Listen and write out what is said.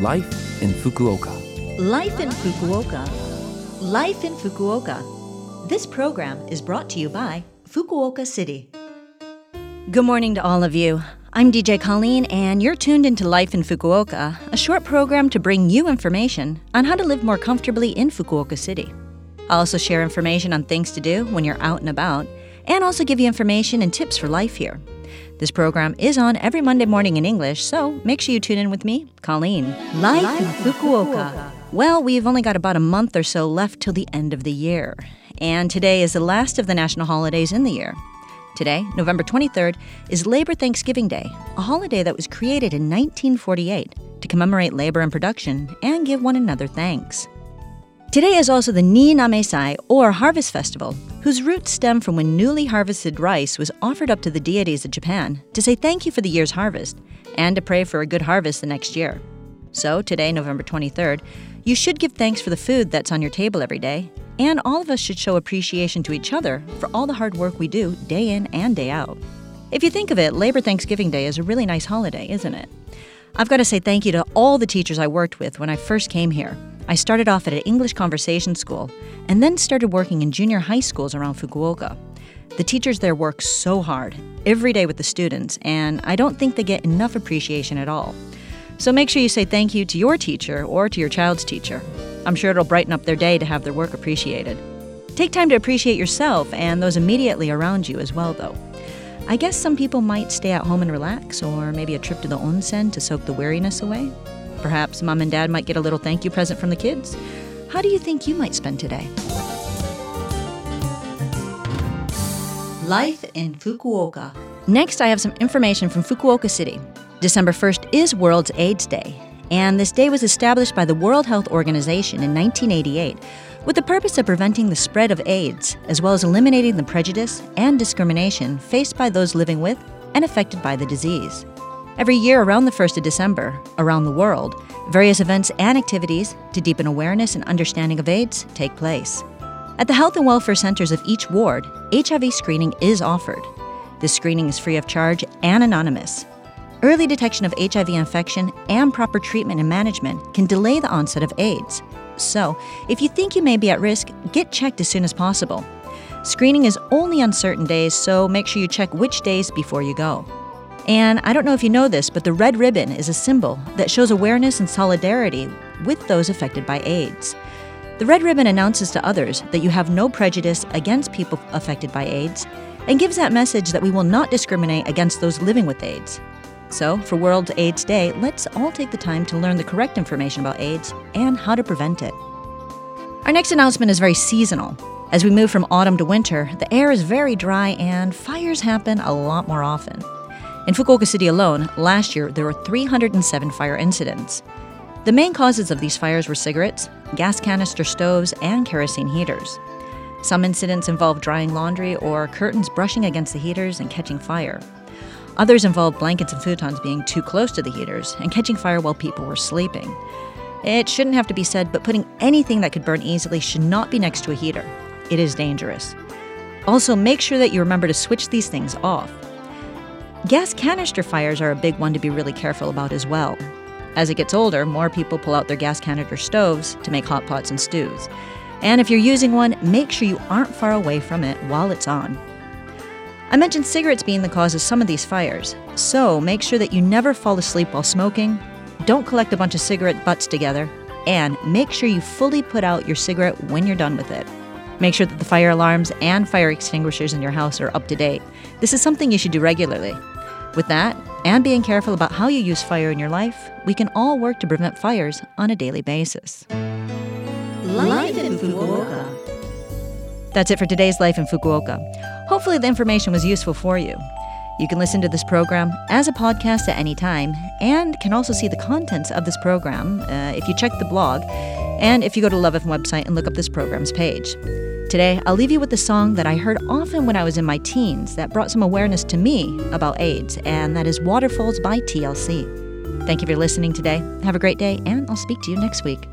Life in Fukuoka. Life in Fukuoka. Life in Fukuoka. This program is brought to you by Fukuoka City. Good morning to all of you. I'm DJ Colleen, and you're tuned into Life in Fukuoka, a short program to bring you information on how to live more comfortably in Fukuoka City. I'll also share information on things to do when you're out and about, and also give you information and tips for life here. This program is on every Monday morning in English, so make sure you tune in with me, Colleen. Life, Life in Fukuoka. Fukuoka. Well, we've only got about a month or so left till the end of the year, and today is the last of the national holidays in the year. Today, November 23rd, is Labor Thanksgiving Day, a holiday that was created in 1948 to commemorate labor and production and give one another thanks. Today is also the Niinamesai, or Harvest Festival, whose roots stem from when newly harvested rice was offered up to the deities of Japan to say thank you for the year's harvest and to pray for a good harvest the next year. So, today, November 23rd, you should give thanks for the food that's on your table every day, and all of us should show appreciation to each other for all the hard work we do day in and day out. If you think of it, Labor Thanksgiving Day is a really nice holiday, isn't it? I've got to say thank you to all the teachers I worked with when I first came here. I started off at an English conversation school and then started working in junior high schools around Fukuoka. The teachers there work so hard, every day with the students, and I don't think they get enough appreciation at all. So make sure you say thank you to your teacher or to your child's teacher. I'm sure it'll brighten up their day to have their work appreciated. Take time to appreciate yourself and those immediately around you as well, though. I guess some people might stay at home and relax, or maybe a trip to the onsen to soak the weariness away. Perhaps mom and dad might get a little thank you present from the kids. How do you think you might spend today? Life in Fukuoka. Next, I have some information from Fukuoka City. December 1st is World's AIDS Day, and this day was established by the World Health Organization in 1988 with the purpose of preventing the spread of AIDS, as well as eliminating the prejudice and discrimination faced by those living with and affected by the disease. Every year around the 1st of December, around the world, various events and activities to deepen awareness and understanding of AIDS take place. At the health and welfare centers of each ward, HIV screening is offered. This screening is free of charge and anonymous. Early detection of HIV infection and proper treatment and management can delay the onset of AIDS. So, if you think you may be at risk, get checked as soon as possible. Screening is only on certain days, so make sure you check which days before you go. And I don't know if you know this, but the red ribbon is a symbol that shows awareness and solidarity with those affected by AIDS. The red ribbon announces to others that you have no prejudice against people affected by AIDS and gives that message that we will not discriminate against those living with AIDS. So, for World AIDS Day, let's all take the time to learn the correct information about AIDS and how to prevent it. Our next announcement is very seasonal. As we move from autumn to winter, the air is very dry and fires happen a lot more often. In Fukuoka City alone, last year there were 307 fire incidents. The main causes of these fires were cigarettes, gas canister stoves, and kerosene heaters. Some incidents involved drying laundry or curtains brushing against the heaters and catching fire. Others involved blankets and futons being too close to the heaters and catching fire while people were sleeping. It shouldn't have to be said, but putting anything that could burn easily should not be next to a heater. It is dangerous. Also, make sure that you remember to switch these things off. Gas canister fires are a big one to be really careful about as well. As it gets older, more people pull out their gas canister stoves to make hot pots and stews. And if you're using one, make sure you aren't far away from it while it's on. I mentioned cigarettes being the cause of some of these fires, so make sure that you never fall asleep while smoking, don't collect a bunch of cigarette butts together, and make sure you fully put out your cigarette when you're done with it. Make sure that the fire alarms and fire extinguishers in your house are up to date. This is something you should do regularly. With that, and being careful about how you use fire in your life, we can all work to prevent fires on a daily basis. Life in Fukuoka. That's it for today's Life in Fukuoka. Hopefully, the information was useful for you. You can listen to this program as a podcast at any time and can also see the contents of this program uh, if you check the blog and if you go to Love FM website and look up this program's page. Today, I'll leave you with a song that I heard often when I was in my teens that brought some awareness to me about AIDS, and that is Waterfalls by TLC. Thank you for listening today. Have a great day, and I'll speak to you next week.